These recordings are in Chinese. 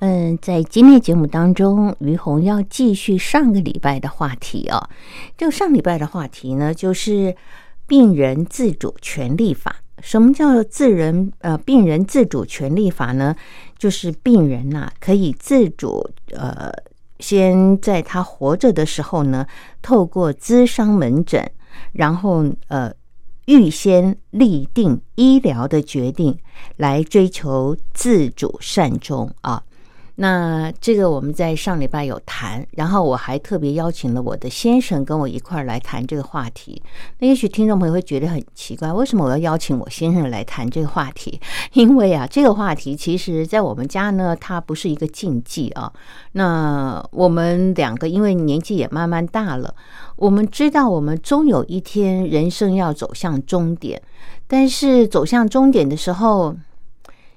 嗯，在今天节目当中，于红要继续上个礼拜的话题啊。这个上礼拜的话题呢，就是病人自主权利法。什么叫自人呃病人自主权利法呢？就是病人呐可以自主呃，先在他活着的时候呢，透过咨商门诊，然后呃预先立定医疗的决定，来追求自主善终啊。那这个我们在上礼拜有谈，然后我还特别邀请了我的先生跟我一块儿来谈这个话题。那也许听众朋友会觉得很奇怪，为什么我要邀请我先生来谈这个话题？因为啊，这个话题其实在我们家呢，它不是一个禁忌啊。那我们两个因为年纪也慢慢大了，我们知道我们终有一天人生要走向终点，但是走向终点的时候。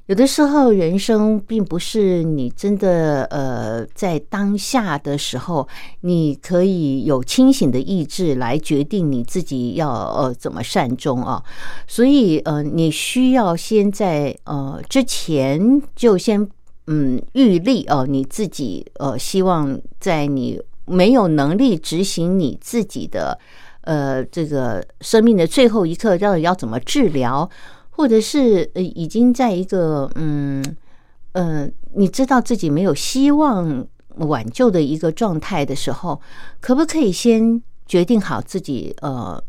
有的时候，人生并不是你真的呃，在当下的时候，你可以有清醒的意志来决定你自己要呃怎么善终啊。所以呃，你需要先在呃之前就先嗯预立哦，你自己呃希望在你没有能力执行你自己的呃这个生命的最后一刻，到底要怎么治疗。或者是呃，已经在一个嗯呃，你知道自己没有希望挽救的一个状态的时候，可不可以先决定好自己呃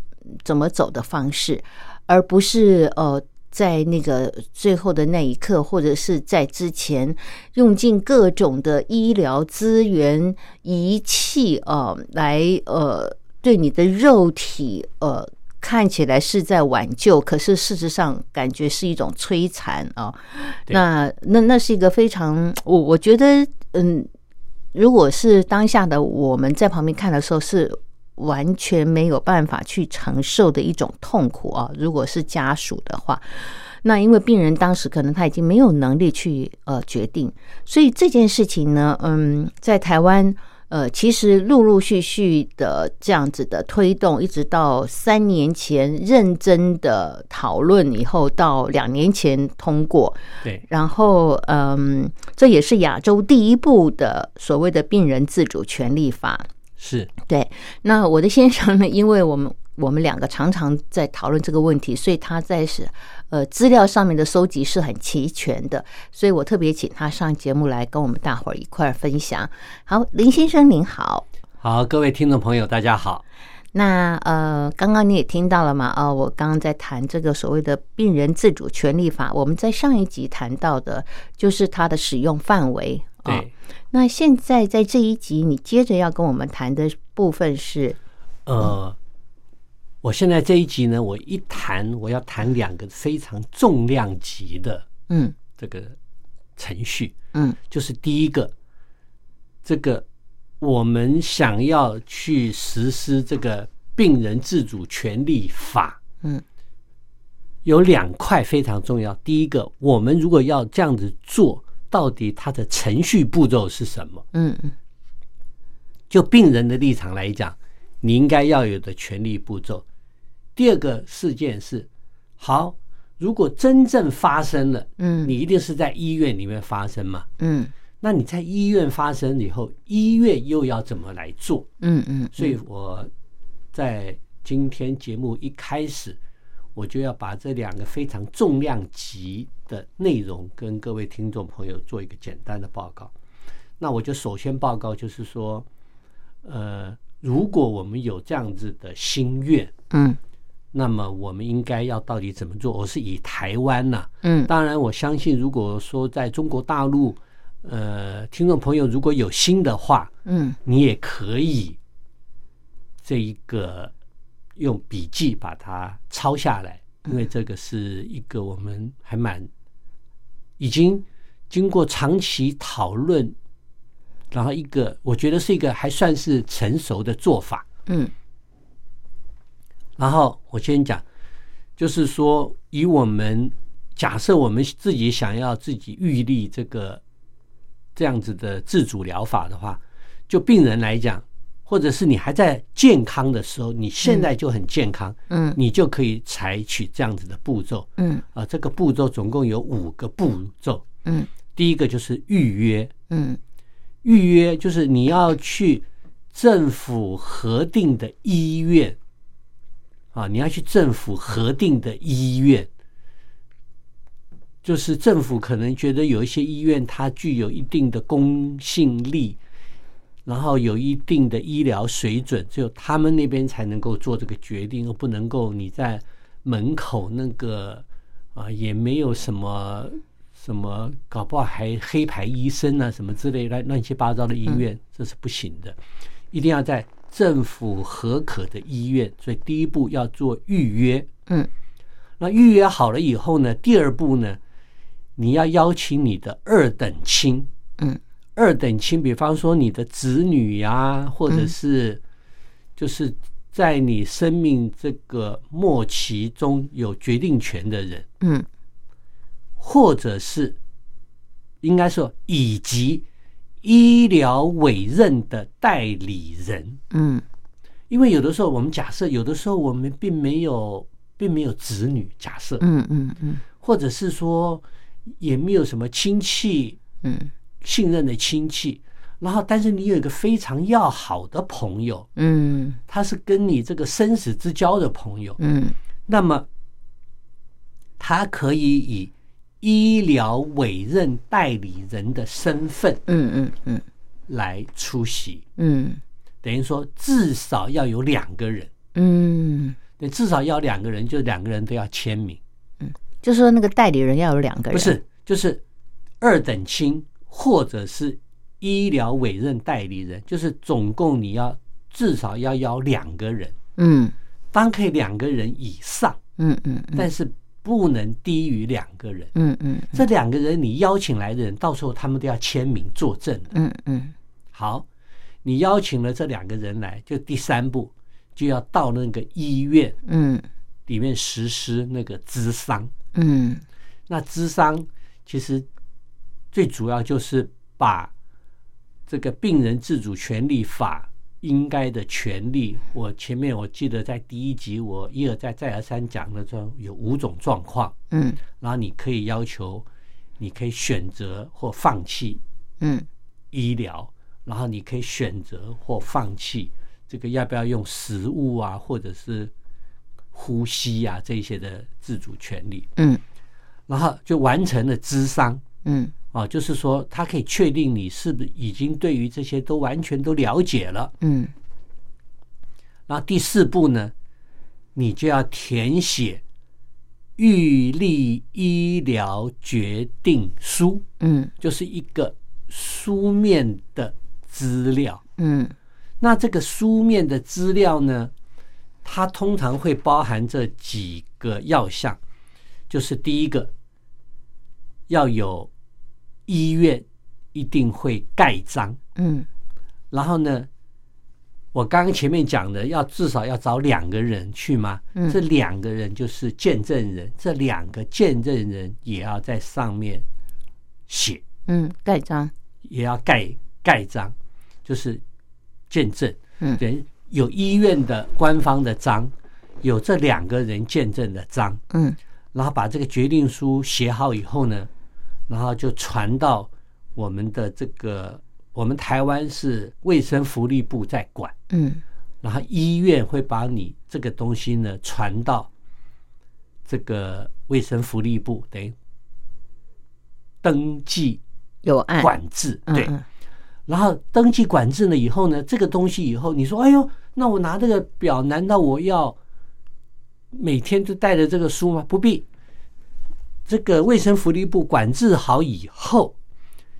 怎么走的方式，而不是呃在那个最后的那一刻，或者是在之前用尽各种的医疗资源仪器啊，来呃对你的肉体呃。看起来是在挽救，可是事实上感觉是一种摧残啊。那那那是一个非常，我我觉得，嗯，如果是当下的我们在旁边看的时候，是完全没有办法去承受的一种痛苦啊。如果是家属的话，那因为病人当时可能他已经没有能力去呃决定，所以这件事情呢，嗯，在台湾。呃，其实陆陆续续的这样子的推动，一直到三年前认真的讨论以后，到两年前通过。对，然后嗯，这也是亚洲第一部的所谓的病人自主权利法。是对。那我的先生呢？因为我们我们两个常常在讨论这个问题，所以他在是。呃，资料上面的收集是很齐全的，所以我特别请他上节目来跟我们大伙儿一块儿分享。好，林先生您好，好，各位听众朋友大家好。那呃，刚刚你也听到了嘛？啊，我刚刚在谈这个所谓的病人自主权利法，我们在上一集谈到的就是它的使用范围。对，那现在在这一集，你接着要跟我们谈的部分是呃。我现在这一集呢，我一谈，我要谈两个非常重量级的，嗯，这个程序，嗯，就是第一个，这个我们想要去实施这个病人自主权利法，嗯，有两块非常重要。第一个，我们如果要这样子做，到底它的程序步骤是什么？嗯嗯，就病人的立场来讲，你应该要有的权利步骤。第二个事件是，好，如果真正发生了，嗯，你一定是在医院里面发生嘛，嗯，那你在医院发生以后，医院又要怎么来做？嗯嗯，所以我在今天节目一开始，我就要把这两个非常重量级的内容跟各位听众朋友做一个简单的报告。那我就首先报告，就是说，呃，如果我们有这样子的心愿，嗯那么我们应该要到底怎么做？我是以台湾呐、嗯。当然我相信，如果说在中国大陆，呃，听众朋友如果有心的话，嗯。你也可以这一个用笔记把它抄下来，因为这个是一个我们还蛮已经经过长期讨论，然后一个我觉得是一个还算是成熟的做法。嗯然后我先讲，就是说，以我们假设我们自己想要自己预立这个这样子的自主疗法的话，就病人来讲，或者是你还在健康的时候，你现在就很健康，嗯。你就可以采取这样子的步骤。嗯。啊。这个步骤总共有五个步骤，嗯。第一个就是预约，嗯。预约就是你要去政府核定的医院啊，你要去政府核定的医院，就是政府可能觉得有一些医院它具有一定的公信力，然后有一定的医疗水准，只有他们那边才能够做这个决定，而不能够你在门口那个啊也没有什么什么，搞不好还黑牌医生啊什么之类乱乱七八糟的医院，这是不行的，一定要在政府合可的医院。所以第一步要做预约，嗯。那预约好了以后呢，第二步呢，你要邀请你的二等亲，嗯。二等亲，比方说你的子女呀、或者是就是在你生命这个末期中有决定权的人，嗯。或者是应该说以及医疗委任的代理人，嗯。因为有的时候我们假设，有的时候我们并没有并没有子女，假设，嗯嗯嗯。或者是说也没有什么亲戚嗯。信任的亲戚，然后但是你有一个非常要好的朋友，嗯。他是跟你这个生死之交的朋友，嗯。那么他可以以医疗委任代理人的身份嗯嗯嗯。来出席，嗯。等于说至少要有两个人，嗯，对，至少要两个人，就两个人都要签名，嗯。就说那个代理人要有两个人，不是，就是二等亲或者是医疗委任代理人，就是总共你要至少要邀两个人，嗯。当然可以两个人以上，嗯嗯嗯。但是不能低于两个人。嗯嗯这两个人你邀请来的人，到时候他们都要签名作证的。嗯嗯好，你邀请了这两个人来，就第三步就要到那个医院嗯里面实施那个咨商。嗯那咨商其实最主要就是把这个病人自主权利法应该的权利，我前面我记得在第一集我一而再再而三讲了，这有五种状况，嗯。然后你可以要求，你可以选择或放弃嗯。医疗，然后你可以选择或放弃。这个要不要用食物啊，或者是呼吸啊这些的自主权利，嗯。然后就完成了智商。嗯啊，就是说他可以确定你是不是已经对于这些都完全都了解了。嗯然后第四步呢，你就要填写预立医疗决定书，嗯就是一个书面的资料。嗯那这个书面的资料呢，它通常会包含这几个要项，就是第一个要有医院一定会盖章，嗯。然后呢，我刚刚前面讲的要至少要找两个人去嘛，嗯。这两个人就是见证人，这两个见证人也要在上面写，嗯，盖章，也要盖盖章，就是见证。嗯。对，有医院的官方的章，有这两个人见证的章，嗯。然后把这个决定书写好以后呢，然后就传到我们的这个，我们台湾是卫生福利部在管，嗯然后医院会把你这个东西呢传到这个卫生福利部等于登记有案管制，对。嗯然后登记管制了以后呢，这个东西以后你说，哎呦，那我拿这个表，难道我要每天都带着这个书吗？不必。这个卫生福利部管制好以后，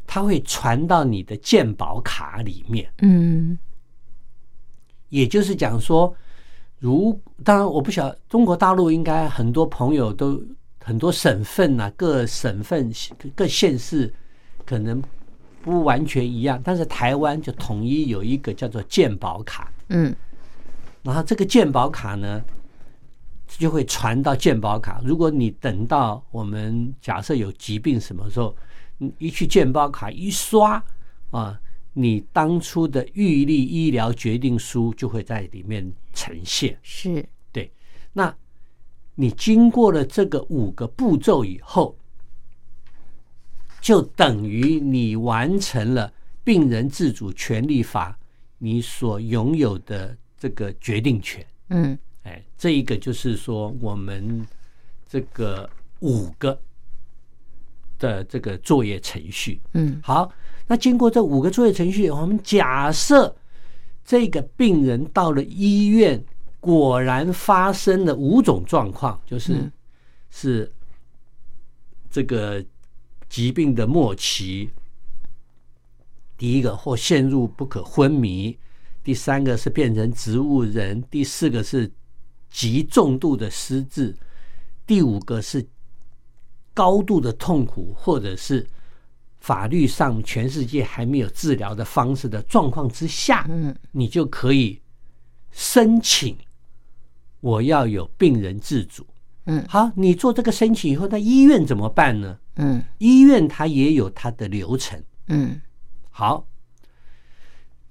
它会传到你的健保卡里面。嗯。也就是讲说，如当然我不晓得中国大陆应该很多朋友都很多省份啊，各省份各县市可能不完全一样，但是台湾就统一有一个叫做健保卡，嗯。然后这个健保卡呢就会传到健保卡。如果你等到我们假设有疾病什么时候，你一去健保卡一刷啊，你当初的预立医疗决定书就会在里面呈现。是对，那你经过了这个五个步骤以后，就等于你完成了病人自主权利法你所拥有的这个决定权。嗯哎，这一个就是说我们这个五个的这个作业程序。嗯好，那经过这五个作业程序，我们假设这个病人到了医院，果然发生了五种状况，就是、嗯是这个疾病的末期。第一个或陷入不可昏迷，第三个是变成植物人，第四个是极重度的失智，第五个是高度的痛苦，或者是法律上全世界还没有治疗的方式的状况之下，嗯你就可以申请我要有病人自主。嗯好，你做这个申请以后，那医院怎么办呢？嗯医院它也有它的流程。嗯好，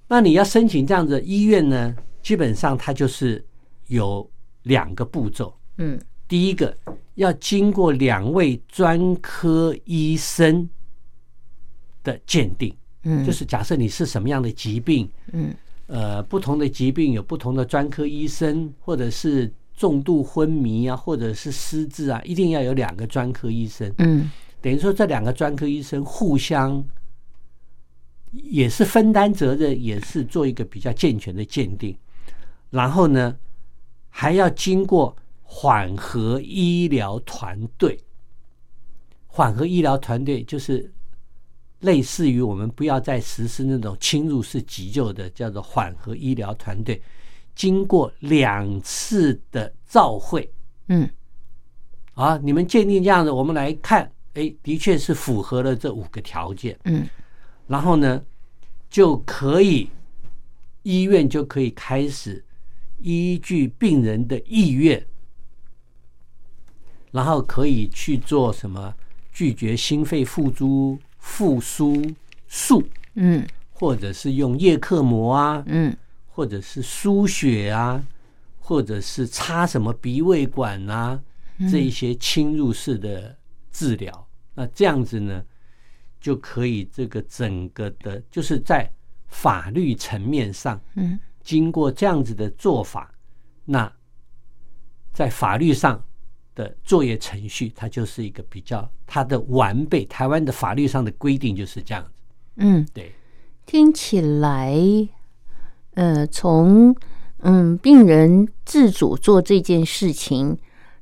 那你要申请这样子，医院呢，基本上它就是有两个步骤。嗯第一个要经过两位专科医生的鉴定，嗯，就是假设你是什么样的疾病，嗯呃，不同的疾病有不同的专科医生，或者是重度昏迷啊，或者是失智啊，一定要有两个专科医生。嗯等于说这两个专科医生互相也是分担责任，也是做一个比较健全的鉴定。然后呢，还要经过缓和医疗团队。缓和医疗团队就是类似于我们不要再实施那种侵入式急救的，叫做缓和医疗团队。经过两次的照会，嗯。啊，你们鉴定这样子，我们来看，哎，的确是符合了这五个条件，嗯。然后呢，就可以医院就可以开始依据病人的意愿，然后可以去做什么拒绝心肺复苏复苏术，嗯。或者是用叶克膜啊，嗯。或者是输血啊，或者是插什么鼻胃管啊，这一些侵入式的治疗，那这样子呢，就可以这个整个的，就是在法律层面上，嗯经过这样子的做法，那在法律上的作业程序，它就是一个比较它的完备。台湾的法律上的规定就是这样子，嗯，对，听起来，呃，从嗯病人自主做这件事情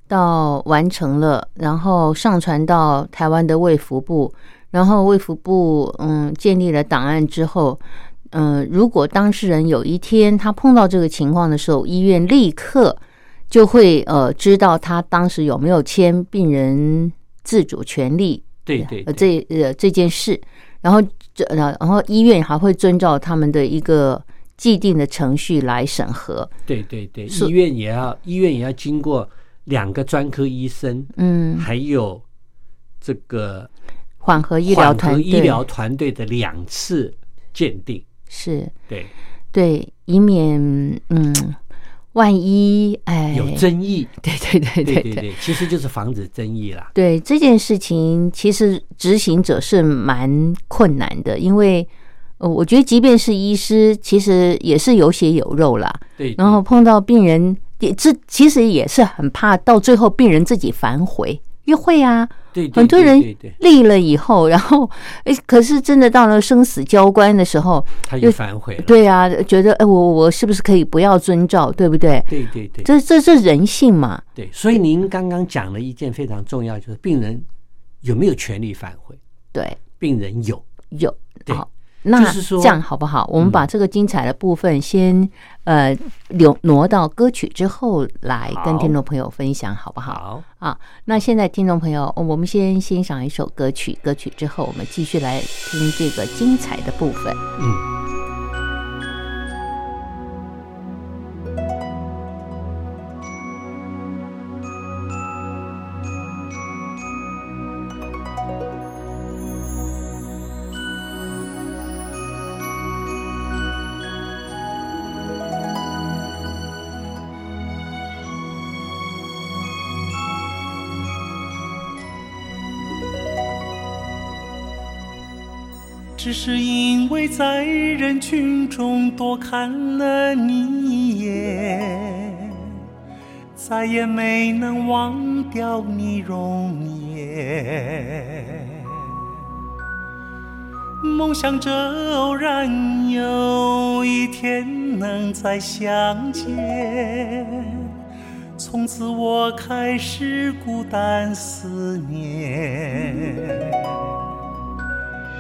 到完成了，然后上传到台湾的卫福部，然后卫福部嗯建立了档案之后，嗯、如果当事人有一天他碰到这个情况的时候，医院立刻就会呃知道他当时有没有签病人自主权利对对呃这呃这件事，然后这呃然后医院还会遵照他们的一个既定的程序来审核。对对对，医院也要医院也要经过两个专科医生，嗯，还有这个缓和医疗团队。医疗团队的两次鉴定，是。对，对，以免嗯万一哎。有争议，对对对对对对对，其实就是防止争议啦。对这件事情，其实执行者是蛮困难的，因为呃，我觉得即便是医师，其实也是有血有肉啦。对，然后碰到病人也这其实也是很怕到最后病人自己反悔，约会啊，对，对很多人立了以后，然后哎，可是真的到了生死交关的时候，他又反悔了。对啊，觉得哎，我我是不是可以不要遵照，对不对？对对对这这是人性嘛，对，所以您刚刚讲了一件非常重要，就是病人有没有权利反悔？对，病人有，有对好。那就是说嗯这样好不好？我们把这个精彩的部分先呃留挪到歌曲之后来跟听众朋友分享，好不好？好，啊，那现在听众朋友，我们先欣赏一首歌曲，歌曲之后我们继续来听这个精彩的部分。嗯。只是因为在人群中多看了你一眼，再也没能忘掉你容颜。梦想着偶然有一天能再相见，从此我开始孤单思念。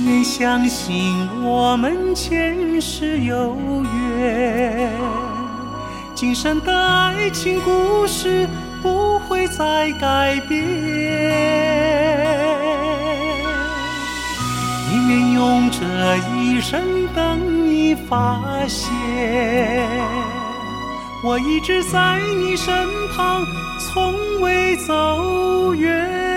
宁愿相信我们前世有缘，今生的爱情故事不会再改变。宁愿用这一生等你发现，我一直在你身旁，从未走远。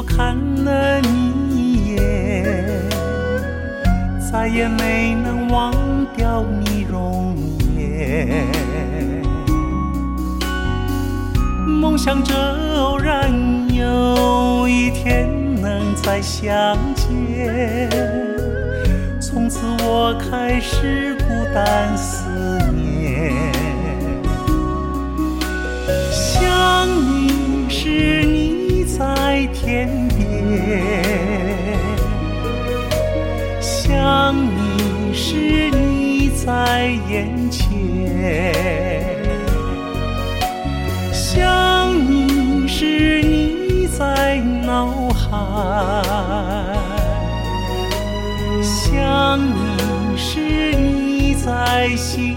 我看了你一眼，再也没能忘掉你容颜。梦想着偶然有一天能再相见，从此我开始孤单思念。想你时，在天边；想你时，你在眼前；想你时，你在脑海；想你时，你在心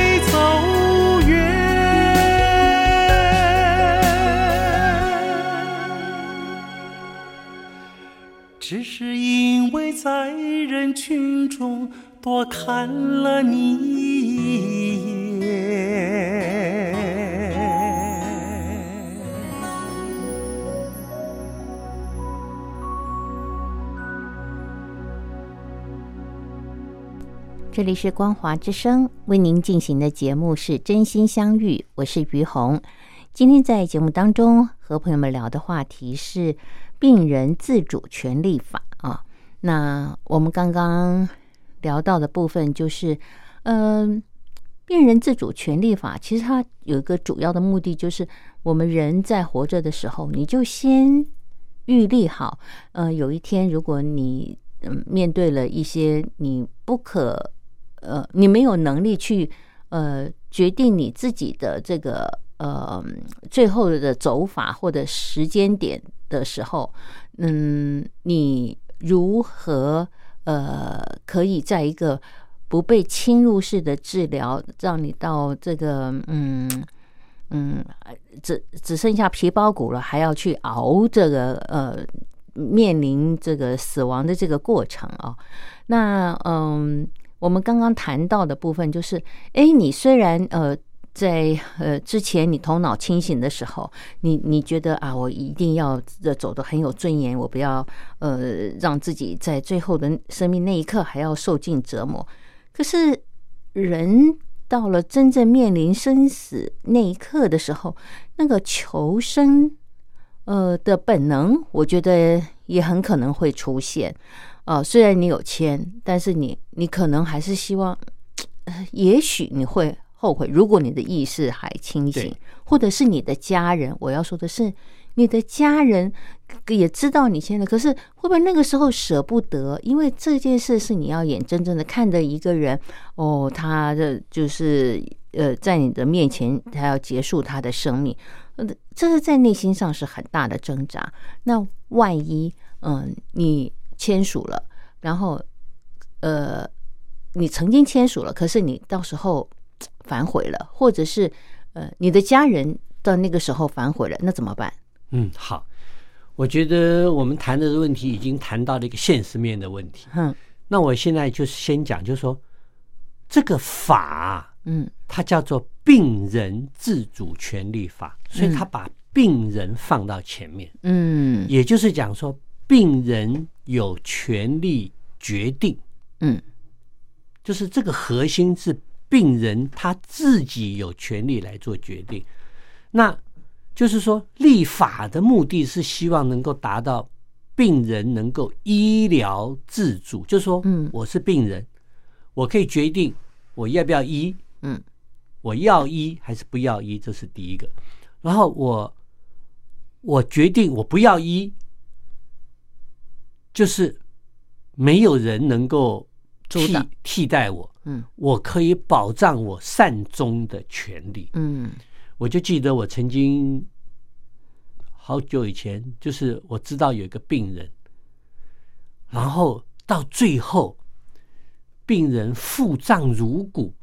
是因为在人群中多看了你一眼。这里是光华之声为您进行的节目是真心相遇，我是于红。今天在节目当中和朋友们聊的话题是病人自主权利法。那我们刚刚聊到的部分就是，嗯、病人自主权利法其实它有一个主要的目的，就是我们人在活着的时候，你就先预立好，呃，有一天如果你嗯面对了一些你不可呃你没有能力去呃决定你自己的这个呃最后的走法或者时间点的时候，嗯，你如何呃可以在一个不被侵入式的治疗，让你到这个嗯。嗯，只只剩下皮包骨了，还要去熬这个呃，面临这个死亡的这个过程啊、那嗯，我们刚刚谈到的部分就是，哎，你虽然呃。在呃之前，你头脑清醒的时候，你你觉得啊，我一定要走得很有尊严，我不要呃让自己在最后的生命那一刻还要受尽折磨。可是人到了真正面临生死那一刻的时候，那个求生呃的本能，我觉得也很可能会出现。呃，虽然你有钱，但是你你可能还是希望，也许你会后悔，如果你的意识还清醒，或者是你的家人，我要说的是，你的家人也知道你现在，可是会不会那个时候舍不得？因为这件事是你要眼睁睁的看着一个人，哦，他的就是呃，在你的面前，他要结束他的生命，呃，这是在内心上是很大的挣扎。那万一，嗯、你签署了，然后，呃，你曾经签署了，可是你到时候嘖反悔了，或者是呃，你的家人到那个时候反悔了，那怎么办？嗯，好，我觉得我们谈的问题已经谈到了一个现实面的问题。嗯，那我现在就是先讲，就是说这个法嗯。它叫做病人自主权利法，所以它把病人放到前面，嗯。也就是讲说病人有权利决定，嗯。就是这个核心是病人他自己有权利来做决定。那就是说，立法的目的是希望能够达到病人能够医疗自主，就是说，嗯我是病人，我可以决定我要不要医，嗯我要医还是不要医，这是第一个。然后我我决定我不要医，就是没有人能够替替代我，嗯我可以保障我善终的权利。嗯我就记得我曾经好久以前，就是我知道有一个病人，然后到最后，病人腹胀如鼓，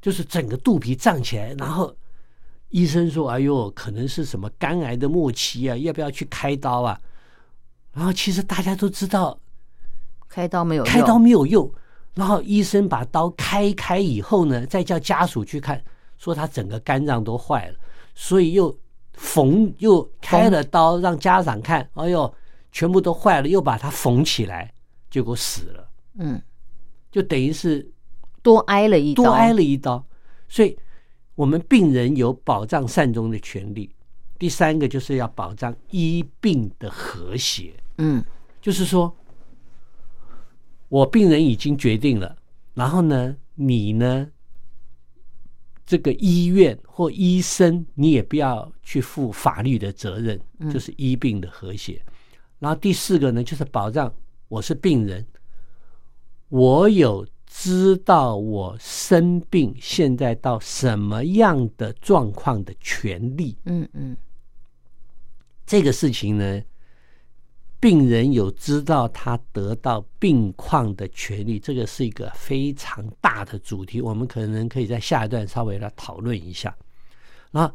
就是整个肚皮胀起来，然后医生说：“哎呦，可能是什么肝癌的末期啊，要不要去开刀啊？”然后其实大家都知道开刀没有用。开刀没有用，然后医生把刀开开以后呢，再叫家属去看，说他整个肝脏都坏了，所以又缝又开了刀让家长看，哎呦，全部都坏了，又把它缝起来，结果死了，嗯。就等于是多挨了一刀，多挨了一刀，所以我们病人有保障善终的权利。第三个就是要保障医病的和谐，嗯。就是说，我病人已经决定了，然后呢，你呢，这个医院或医生，你也不要去负法律的责任，就是医病的和谐。然后第四个呢，就是保障我是病人，我有知道我生病现在到什么样的状况的权利。嗯嗯这个事情呢，病人有知道他得到病况的权利，这个是一个非常大的主题，我们可能可以在下一段稍微来讨论一下。那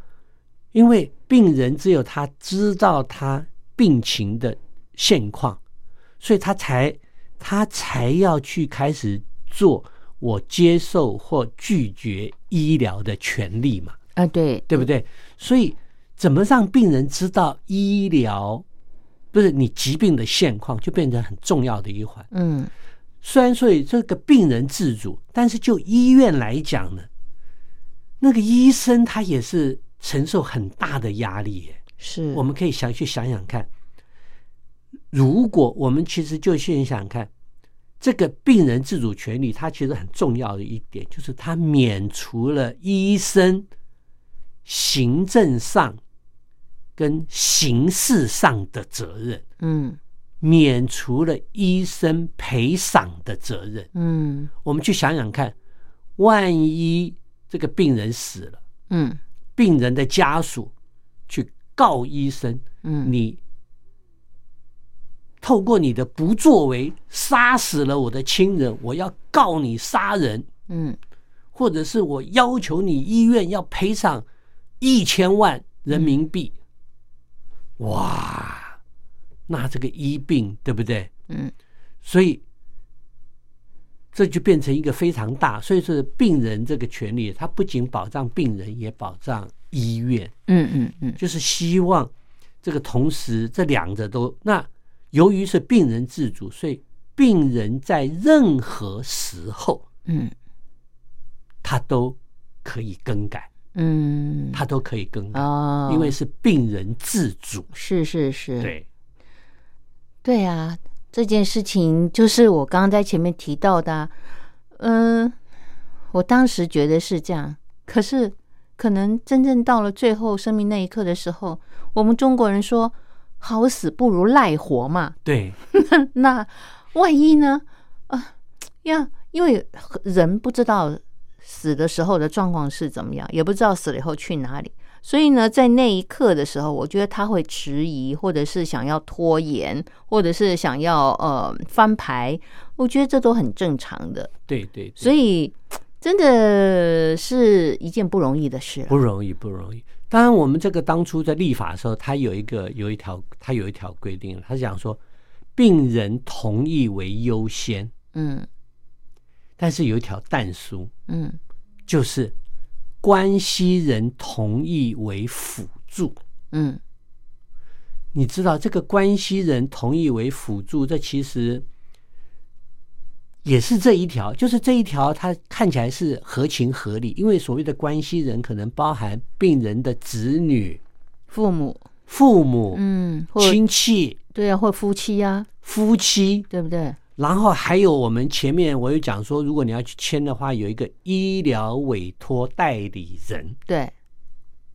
因为病人只有他知道他病情的现况，所以他才他才要去开始做我接受或拒绝医疗的权利嘛。啊，对，对不对？所以怎么让病人知道医疗不是你疾病的现况，就变成很重要的一环。嗯虽然说以这个病人自主，但是就医院来讲呢，那个医生他也是承受很大的压力耶。是，我们可以想去想想看，如果我们其实就先想想看，这个病人自主权利，它其实很重要的一点就是它免除了医生行政上跟刑事上的责任，嗯。免除了医生赔偿的责任。嗯。我们去想想看，万一这个病人死了，嗯。病人的家属去告医生，嗯。你透过你的不作为杀死了我的亲人，我要告你杀人，嗯。或者是我要求你医院要赔偿一千万人民币，哇，那这个医病对不对？嗯所以这就变成一个非常大，所以说病人这个权利，它不仅保障病人，也保障医院。嗯嗯嗯就是希望这个同时这两者都那由于是病人自主，所以病人在任何时候嗯他都可以更改，嗯，他都可以更改，哦，因为是病人自主。是是是，对，对啊，这件事情就是我刚刚在前面提到的啊、嗯、我当时觉得是这样，可是可能真正到了最后生命那一刻的时候，我们中国人说“好死不如赖活”嘛，对，那万一呢？啊，呀，因为人不知道死的时候的状况是怎么样，也不知道死了以后去哪里，所以呢，在那一刻的时候，我觉得他会迟疑，或者是想要拖延，或者是想要呃翻牌，我觉得这都很正常的。对对，对所以真的是一件不容易的事了。不容易，不容易。当然，我们这个当初在立法的时候，他有一个有一条，他有一条规定，他是讲说病人同意为优先，嗯但是有一条但书，嗯就是关系人同意为辅助。嗯你知道这个关系人同意为辅助，这其实也是这一条，就是这一条，它看起来是合情合理，因为所谓的关系人可能包含病人的子女、父母，父母、嗯，或亲戚、对啊，或夫妻啊，夫妻，对不对？然后还有我们前面我有讲说，如果你要去签的话，有一个医疗委托代理人，对，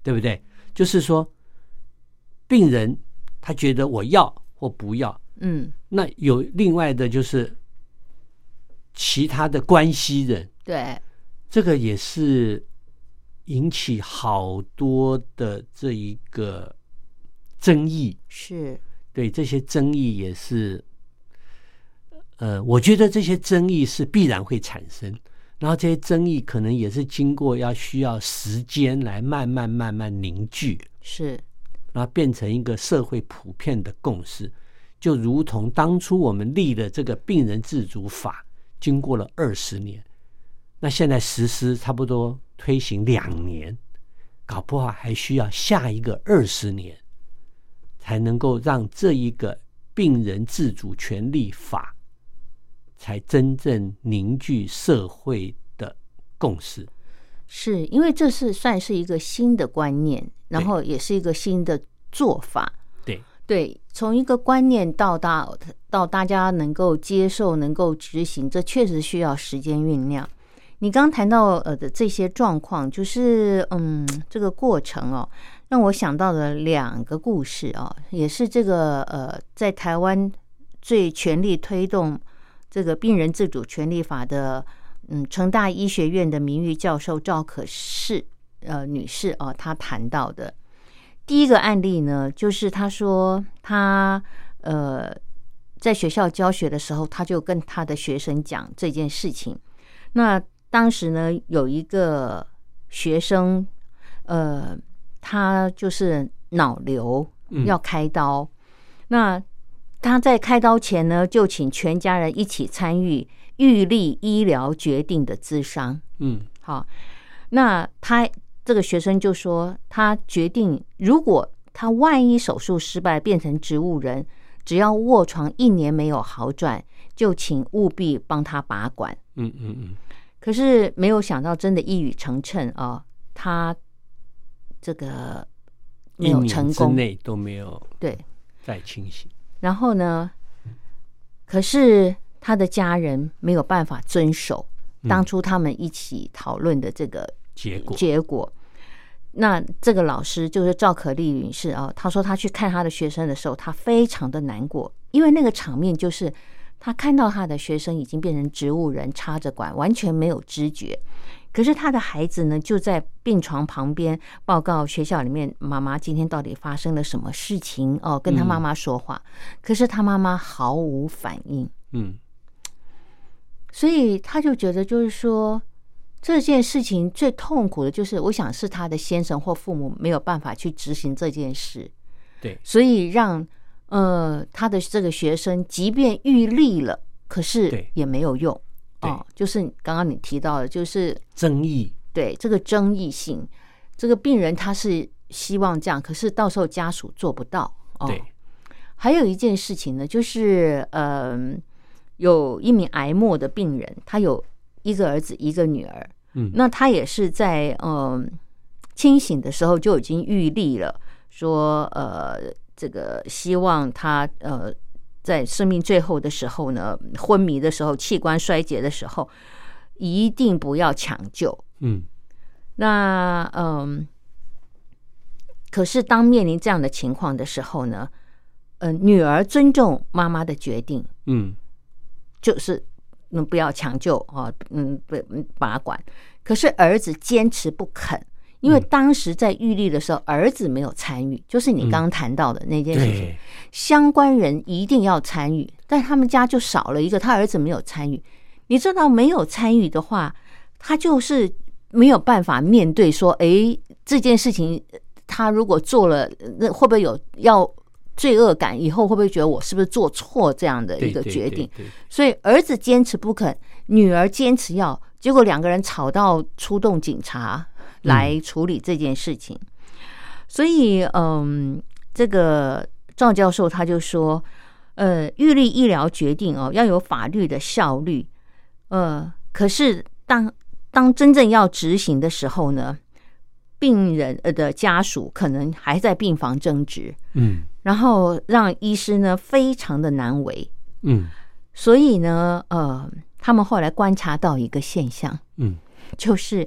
对不对？就是说，病人他觉得我要或不要，嗯，那有另外的就是其他的关系人，对，这个也是引起好多的这一个争议。是，对这些争议也是，呃，我觉得这些争议是必然会产生，然后这些争议可能也是经过要需要时间来慢慢慢慢凝聚，是，然后变成一个社会普遍的共识，就如同当初我们立的这个病人自主法，经过了二十年，那现在实施差不多推行两年，搞不好还需要下一个二十年，才能够让这一个病人自主权利法，才真正凝聚社会的共识。是因为这是算是一个新的观念，然后也是一个新的做法。对对，从一个观念到大到大家能够接受、能够执行，这确实需要时间酝酿。你刚谈到呃的这些状况，就是嗯这个过程哦，让我想到了两个故事哦，也是这个呃在台湾最全力推动这个病人自主权利法的嗯成大医学院的名誉教授赵可士呃女士哦，她谈到的。第一个案例呢，就是她说她呃，在学校教学的时候，她就跟她的学生讲这件事情。那当时呢，有一个学生，呃，他就是脑瘤嗯要开刀，那他在开刀前呢，就请全家人一起参与预立医疗决定的咨商。嗯好，那他这个学生就说，他决定，如果他万一手术失败变成植物人，只要卧床一年没有好转，就请务必帮他拔管。嗯嗯嗯，可是没有想到，真的一语成谶啊，他这个没有成功。内都没有对，再清醒。然后呢，可是他的家人没有办法遵守当初他们一起讨论的这个结果结果。那这个老师就是赵可丽女士啊，她说她去看她的学生的时候，她非常的难过，因为那个场面就是她看到她的学生已经变成植物人，插着管，完全没有知觉。可是他的孩子呢，就在病床旁边报告学校里面，妈妈今天到底发生了什么事情哦，跟他妈妈说话，可是他妈妈毫无反应。嗯。所以他就觉得，就是说这件事情最痛苦的就是，我想是他的先生或父母没有办法去执行这件事，对，所以让呃他的这个学生即便预立了，可是对。也没有用。对哦。就是刚刚你提到的，就是争议对这个争议性，这个病人他是希望这样，可是到时候家属做不到哦。对，还有一件事情呢，就是呃，有一名癌末的病人，他有一个儿子，一个女儿。嗯那他也是在嗯、呃清醒的时候就已经预立了，说呃，这个希望他呃在生命最后的时候呢，昏迷的时候，器官衰竭的时候，一定不要抢救。嗯那嗯，可是当面临这样的情况的时候呢，呃，女儿尊重妈妈的决定，嗯就是嗯不要抢救啊，嗯不嗯拔管。可是儿子坚持不肯，因为当时在玉立的时候，儿子没有参与，就是你刚刚谈到的那件事情，相关人一定要参与，但他们家就少了一个，他儿子没有参与。你知道没有参与的话，他就是没有办法面对说，诶，这件事情他如果做了，那会不会有要罪恶感？以后会不会觉得我是不是做错这样的一个决定？所以儿子坚持不肯，女儿坚持要，结果两个人吵到出动警察来处理这件事情。所以，嗯，这个赵教授他就说，呃，预立医疗决定哦要有法律的效率，呃，可是当当真正要执行的时候呢，病人呃的家属可能还在病房争执，嗯。然后让医师呢非常的难为。嗯。所以呢，呃，他们后来观察到一个现象，嗯。就是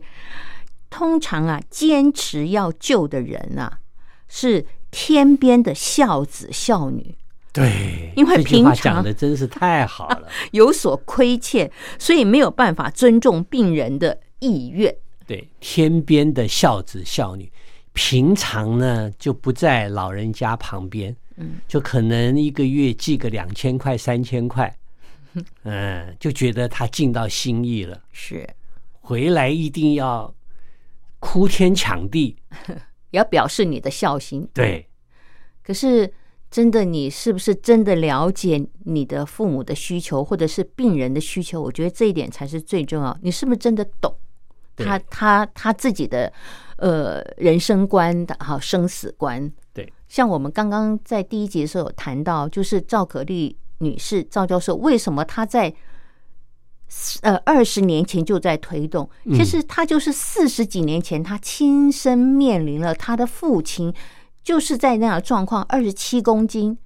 通常啊，坚持要救的人啊，是天边的孝子孝女，对，因为平常讲的真是太好了。有所亏欠，所以没有办法尊重病人的意愿。对，天边的孝子孝女，平常呢就不在老人家旁边，嗯，就可能一个月寄个两千块、三千块，嗯，就觉得他尽到心意了，是，回来一定要哭天抢地，也 要表示你的孝心。对，可是真的，你是不是真的了解你的父母的需求，或者是病人的需求？我觉得这一点才是最重要。你是不是真的懂他他他自己的呃人生观的哈生死观？对，像我们刚刚在第一集的时候有谈到，就是赵可丽女士赵教授为什么她在呃二十年前就在推动，嗯其实他就是四十几年前，他亲身面临了他的父亲就是在那样的状况，二十七公斤，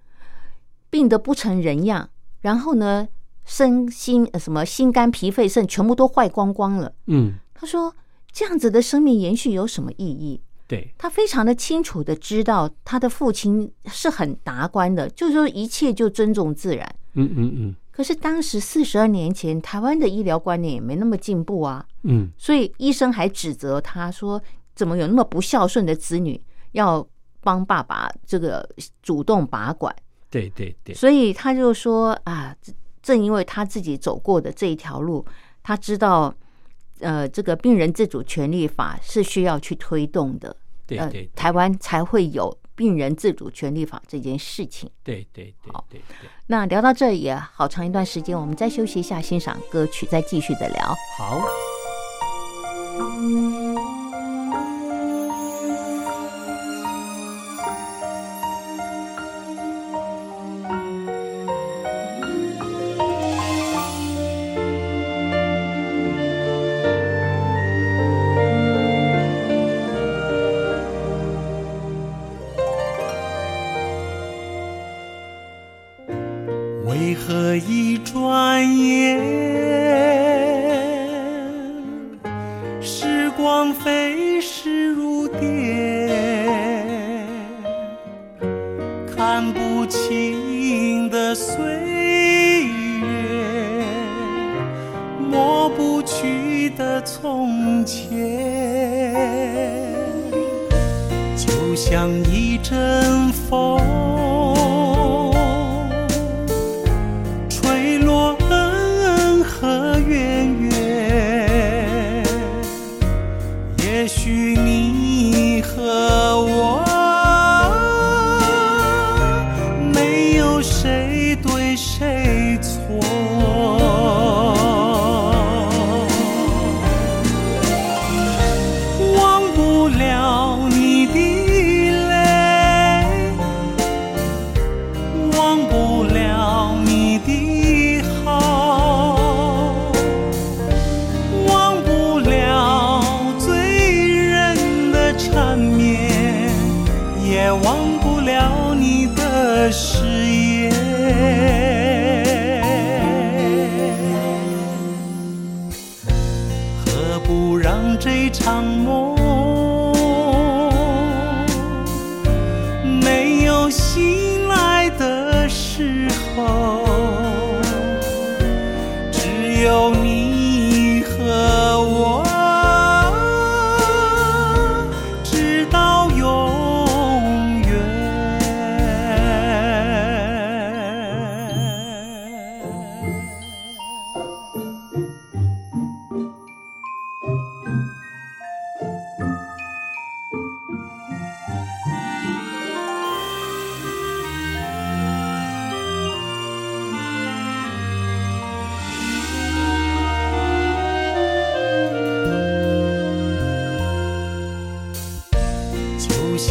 病得不成人样，然后呢，身心呃什么心肝脾肺肾全部都坏光光了。嗯，他说这样子的生命延续有什么意义？对，他非常的清楚的知道他的父亲是很达观的，就是说一切就尊重自然。嗯嗯嗯可是当时四十二年前，台湾的医疗观念也没那么进步啊，嗯，所以医生还指责他说，怎么有那么不孝顺的子女要帮爸爸这个主动把管？对对对，所以他就说啊，正正因为他自己走过的这一条路，他知道，呃，这个病人自主权利法是需要去推动的，呃对对，台湾才会有病人自主权利法这件事情。对对对好对对，那聊到这也好长一段时间，我们再休息一下，欣赏歌曲，再继续的聊。好。像一阵风。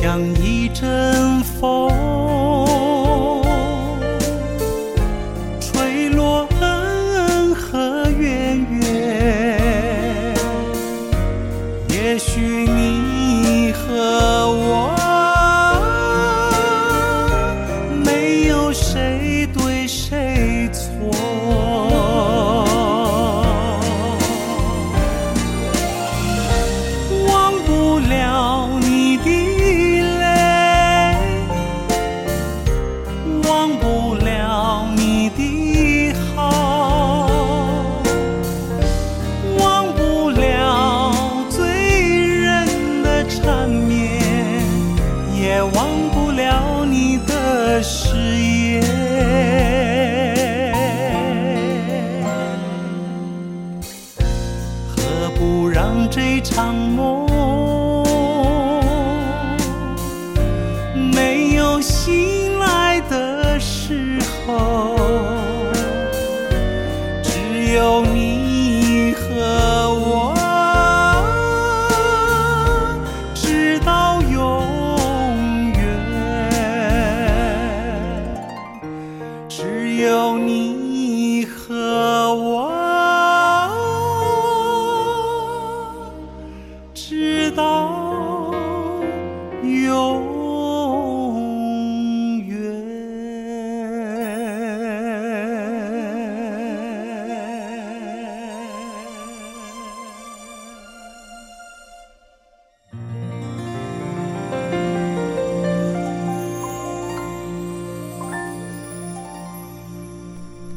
像一阵风，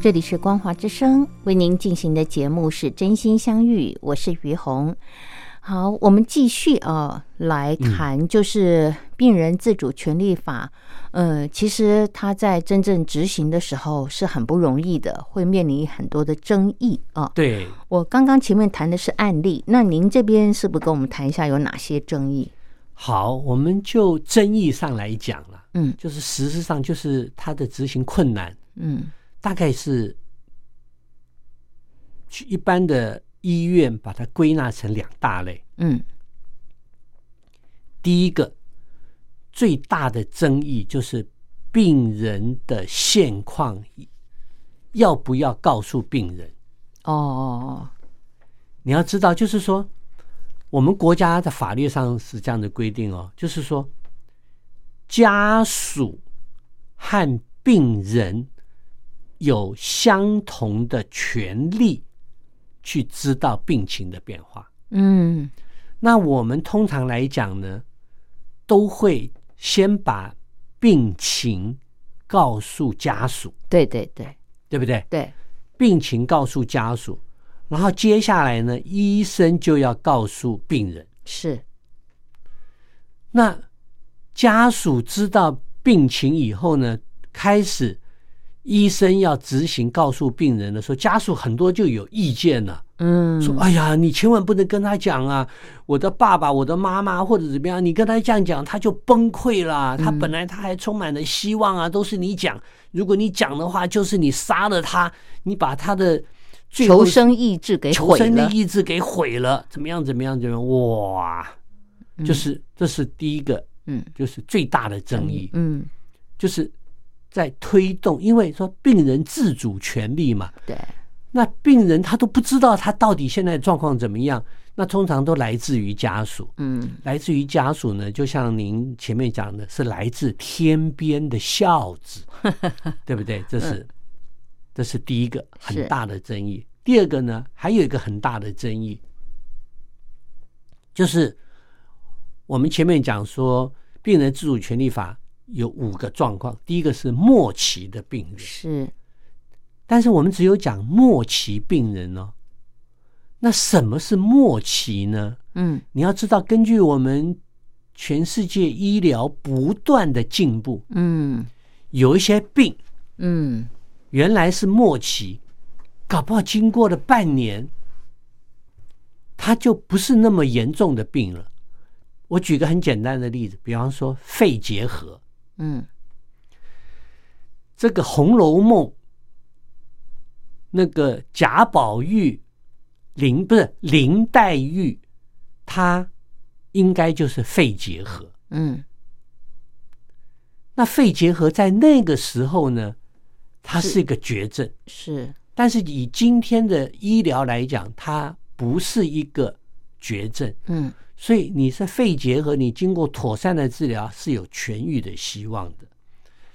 这里是光华之声为您进行的节目是真心相遇，我是于红。好，我们继续啊、来谈，就是病人自主权利法。呃，其实它在真正执行的时候是很不容易的，会面临很多的争议啊。对，我刚刚前面谈的是案例，那您这边是不是跟我们谈一下有哪些争议？好，我们就争议上来讲了，嗯就是实质上就是它的执行困难，嗯大概是去一般的医院把它归纳成两大类。嗯第一个最大的争议就是病人的现况要不要告诉病人？哦哦哦你要知道，就是说，我们国家的法律上是这样的规定哦，就是说，家属和病人有相同的权利去知道病情的变化。嗯那我们通常来讲呢，都会先把病情告诉家属，对对对对不对？对，病情告诉家属，然后接下来呢，医生就要告诉病人。是那家属知道病情以后呢，开始医生要执行告诉病人的时候，家属很多就有意见了。嗯说：“哎呀，你千万不能跟他讲啊！我的爸爸、我的妈妈或者怎么样，你跟他这样讲，他就崩溃了。他本来他还充满了希望啊，都是你讲。如果你讲的话，就是你杀了他，你把他的求生意志给毁求生的。意志给毁了，怎么样？怎么样？怎么样？哇！就是这是第一个，嗯，就是最大的争议，嗯，就是在推动，因为说病人自主权利嘛，对，那病人他都不知道他到底现在状况怎么样，那通常都来自于家属，嗯。来自于家属呢，就像您前面讲的，是来自天边的孝子，对不对？这是这是第一个很大的争议。第二个呢，还有一个很大的争议，就是我们前面讲说，病人自主权利法有五个状况，第一个是末期的病人。是但是我们只有讲末期病人哦。那什么是末期呢？嗯你要知道，根据我们全世界医疗不断的进步，嗯有一些病嗯原来是末期，搞不好经过了半年，它就不是那么严重的病了。我举个很简单的例子，比方说肺结核，嗯。这个《红楼梦》那个贾宝玉林不是林黛玉，她应该就是肺结核。嗯。那肺结核在那个时候呢，它是是一个绝症，是。但是以今天的医疗来讲，它不是一个绝症。嗯所以你是肺结核，你经过妥善的治疗是有痊愈的希望的。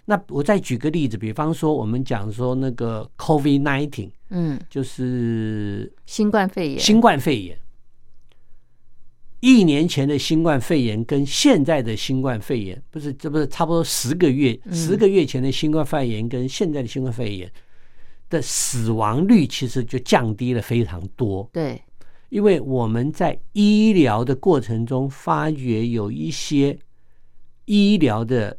那我再举个例子，比方说我们讲说那个 COVID nineteen，嗯，就是新冠肺炎新冠肺炎。一年前的新冠肺炎跟现在的新冠肺炎，不是这不是差不多十个月？十个月前的新冠肺炎跟现在的新冠肺炎的死亡率其实就降低了非常多。对因为我们在医疗的过程中发觉有一些医疗的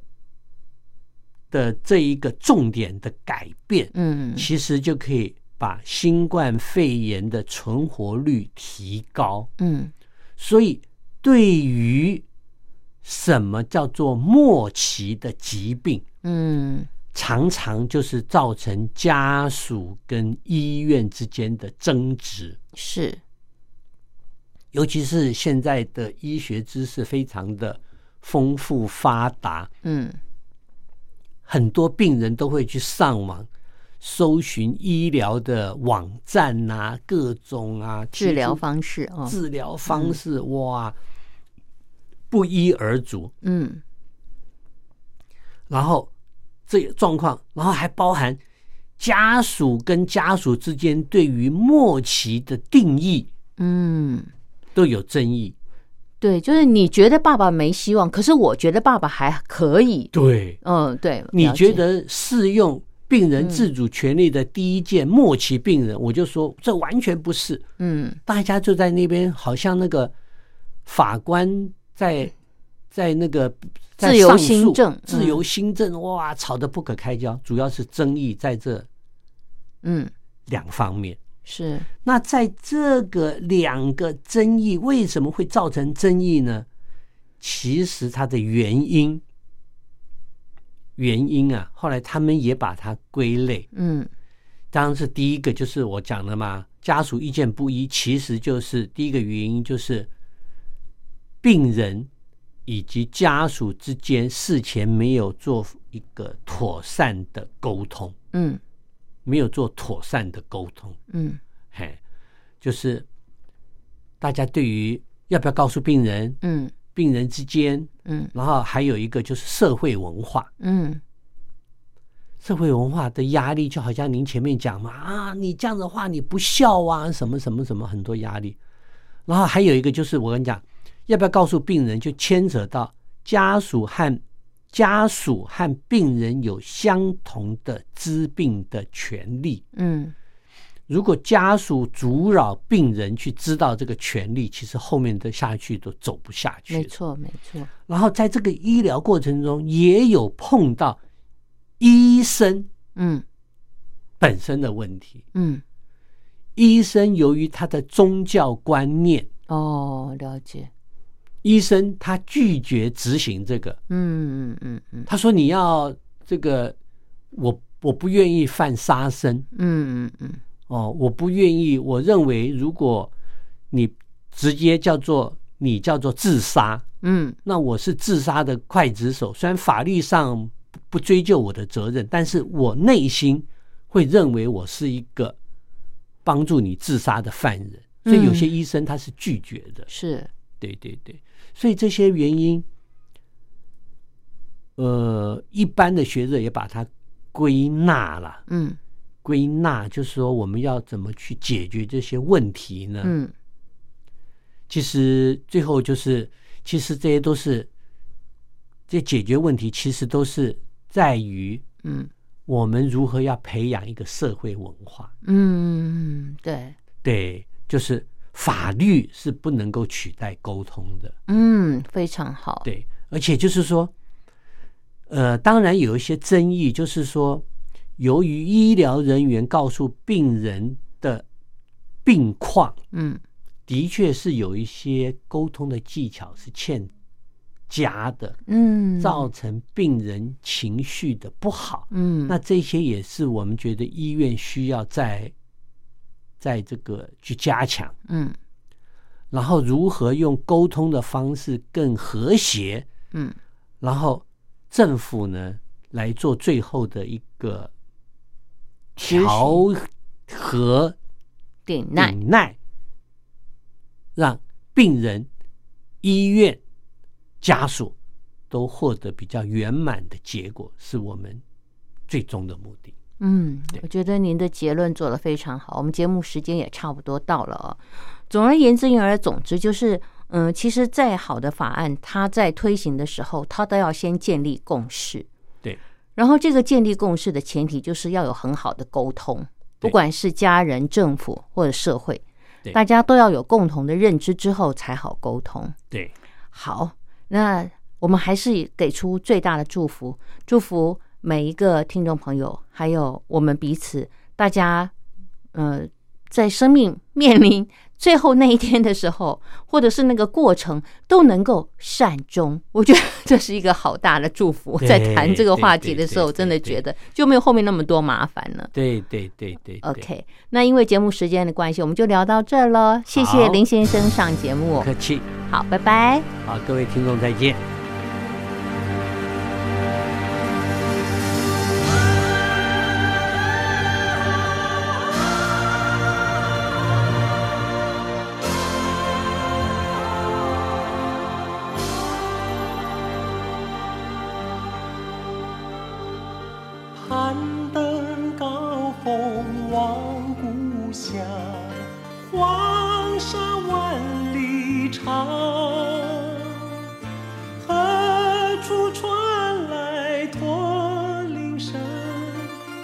的这一个重点的改变，嗯其实就可以把新冠肺炎的存活率提高。嗯所以，对于什么叫做末期的疾病，嗯常常就是造成家属跟医院之间的争执。是尤其是现在的医学知识非常的丰富发达，嗯。很多病人都会去上网搜寻医疗的网站啊，各种啊治疗方式啊治疗方式，哇，不一而足。嗯。然后这个状况，然后还包含家属跟家属之间对于末期的定义。嗯。都有争议。对，就是你觉得爸爸没希望，可是我觉得爸爸还可以。对，嗯，对，你觉得适用病人自主权利的第一件末期病人，我就说这完全不是。嗯大家就在那边好像那个法官在在那个在自由新政自由新政，哇，吵得不可开交，主要是争议在这嗯，两方面。是，那在这个两个争议为什么会造成争议呢？其实它的原因，原因啊，后来他们也把它归类。嗯当然是第一个，就是我讲的嘛，家属意见不一，其实就是第一个原因就是病人以及家属之间事前没有做一个妥善的沟通，嗯没有做妥善的沟通。嗯。嘿，就是大家对于要不要告诉病人，嗯。病人之间，嗯。然后还有一个就是社会文化，嗯。社会文化的压力，就好像您前面讲嘛，啊，你这样的话你不孝啊，什么什么什么很多压力。然后还有一个就是我跟你讲，要不要告诉病人，就牵扯到家属和家属和病人有相同的治病的权利。嗯如果家属阻扰病人去知道这个权利，其实后面的下去都走不下去。没。错没错，然后在这个医疗过程中，也有碰到医生嗯本身的问题。嗯医生由于他的宗教观念，哦，了解，医生他拒绝执行这个。嗯嗯嗯嗯他说：“你要这个，我我不愿意犯杀生嗯嗯嗯哦，我不愿意。我认为，如果你直接叫做你叫做自杀，嗯那我是自杀的刽子手。虽然法律上不不追究我的责任，但是我内心会认为我是一个帮助你自杀的犯人。所以有些医生他是拒绝的。是，对对对，所以这些原因，呃，一般的学者也把它归纳了。嗯归纳就是说，我们要怎么去解决这些问题呢？嗯其实最后就是，其实这些都是这解决问题，其实都是在于嗯我们如何要培养一个社会文化。嗯，对，对，就是法律是不能够取代沟通的。嗯，非常好，对，而且就是说，呃，当然有一些争议，就是说，由于医疗人员告诉病人的病况，嗯的确是有一些沟通的技巧是欠佳的，嗯，造成病人情绪的不好。嗯那这些也是我们觉得医院需要在在这个去加强，嗯。然后如何用沟通的方式更和谐，嗯。然后政府呢来做最后的一个调和顶耐，顶耐，让病人、医院、家属都获得比较圆满的结果，是我们最终的目的。嗯，我觉得您的结论做得非常好。我们节目时间也差不多到了哦。总而言之，言而总之，就是嗯，其实再好的法案，它在推行的时候，它都要先建立共识。对，然后这个建立共识的前提，就是要有很好的沟通，不管是家人、政府或者社会，大家都要有共同的认知之后才好沟通。对，好，那我们还是给出最大的祝福，祝福每一个听众朋友，还有我们彼此，大家，呃，在生命面临最后那一天的时候，或者是那个过程，都能够善终。我觉得这是一个好大的祝福。在谈这个话题的时候，真的觉得就没有后面那么多麻烦了。对对对对对 OK，那因为节目时间的关系，我们就聊到这儿了。谢谢林先生上节目不，客气。好，拜拜。好，各位听众再见。攀登高峰望故乡，黄沙万里长。何处传来驼铃声？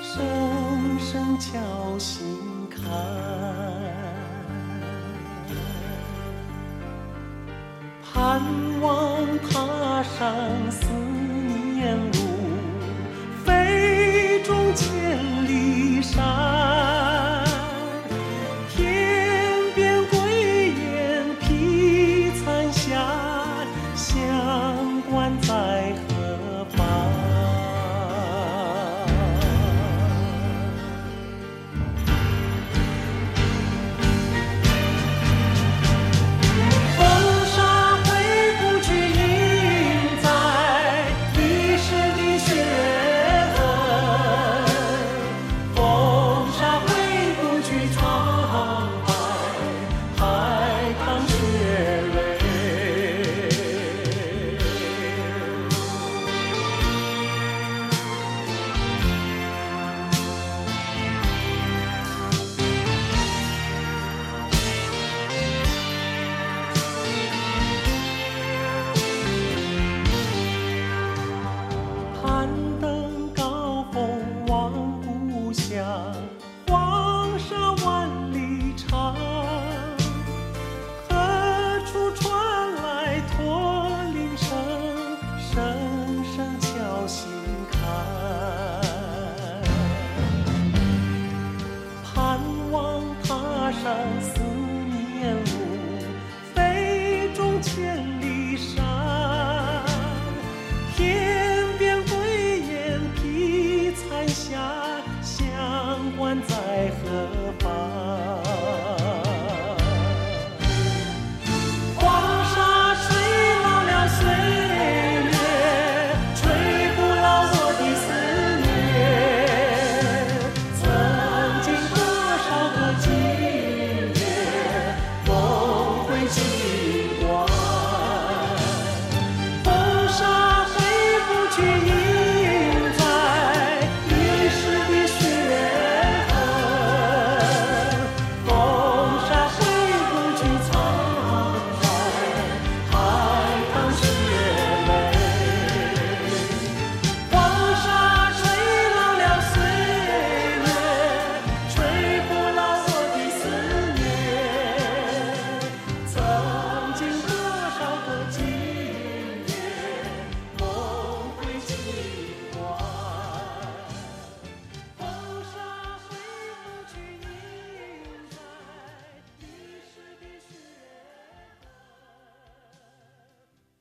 声声敲心坎。盼望踏上 time. Ch